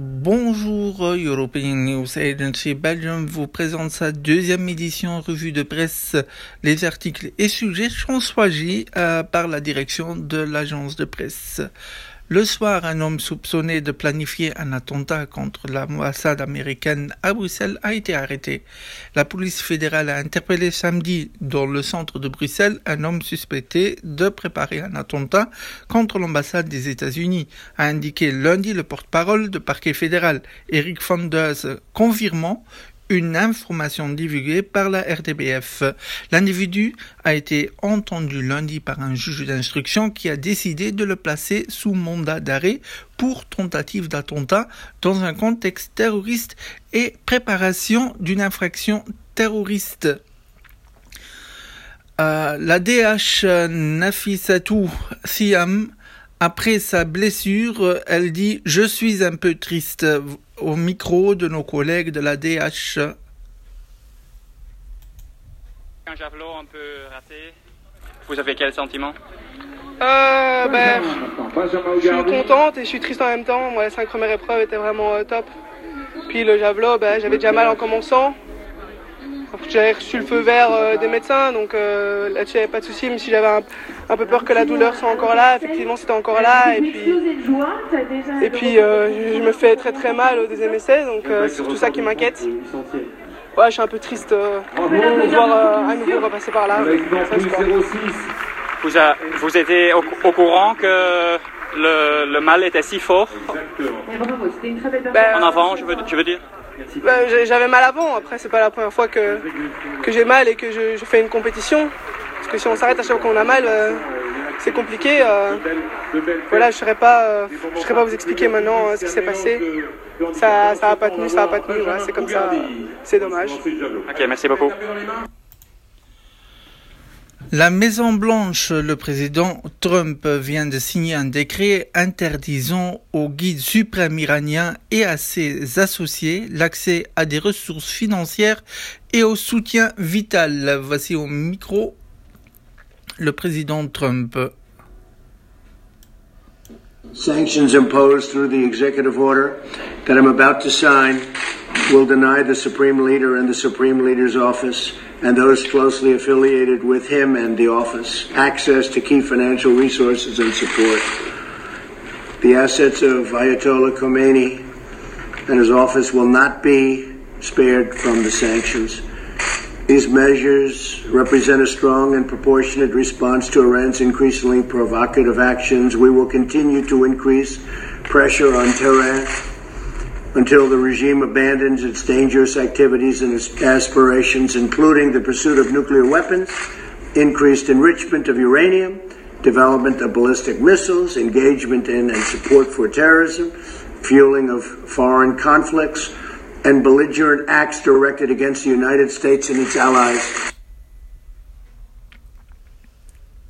Bonjour, European News Agency Belgium vous présente sa deuxième édition revue de presse. Les articles et sujets sont choisis euh, par la direction de l'agence de presse. Le soir, un homme soupçonné de planifier un attentat contre l'ambassade américaine à Bruxelles a été arrêté. La police fédérale a interpellé samedi dans le centre de Bruxelles un homme suspecté de préparer un attentat contre l'ambassade des États-Unis, a indiqué lundi le porte-parole de parquet fédéral, Eric Fanders, confirmant une information divulguée par la RTBF. L'individu a été entendu lundi par un juge d'instruction qui a décidé de le placer sous mandat d'arrêt pour tentative d'attentat dans un contexte terroriste et préparation d'une infraction terroriste. Euh, la DH Nafisatou Siam après sa blessure, elle dit Je suis un peu triste au micro de nos collègues de la DH. Un javelot un peu raté, vous avez quel sentiment? Euh, ben, Je suis contente et je suis triste en même temps. Moi, les cinq premières épreuves étaient vraiment euh, top. Puis le javelot, ben, j'avais déjà mal en commençant. J'avais reçu le feu vert euh, des médecins, donc euh, là-dessus, il n'y avait pas de souci. Mais si j'avais un, peu peur que la douleur soit encore là, effectivement, c'était encore là. Et puis, et puis euh, je me fais très très mal au deuxième essai, donc c'est surtout ça qui m'inquiète. Ouais, je suis un peu triste de voir à nouveau repasser par là. Vous, vous étiez au, courant que le, mal était si fort ben, En avant, je veux, je veux dire bah, j'avais mal avant, après c'est pas la première fois que, que j'ai mal et que je, fais une compétition. Parce que si on s'arrête à chaque fois qu'on a mal, euh, c'est compliqué. Euh. voilà, je ne saurais pas, euh, je pas vous expliquer maintenant ce qui s'est passé. Ça n'a pas tenu, ça n'a pas tenu, c'est comme ça, c'est dommage. Ok, merci beaucoup. La Maison Blanche, le président Trump vient de signer un décret interdisant au guide suprême iranien et à ses associés l'accès à des ressources financières et au soutien vital. Voici au micro le président Trump. Sanctions imposed through the executive order that I'm about to sign will deny the Supreme Leader and the Supreme Leader's office and those closely affiliated with him and the office access to key financial resources and support. The assets of Ayatollah Khomeini and his office will not be spared from the sanctions. These measures represent a strong and proportionate response to Iran's increasingly provocative actions. We will continue to increase pressure on Tehran until the regime abandons its dangerous activities and its aspirations, including the pursuit of nuclear weapons, increased enrichment of uranium, development of ballistic missiles, engagement in and support for terrorism, fueling of foreign conflicts, and belligerent acts directed against the United States and its allies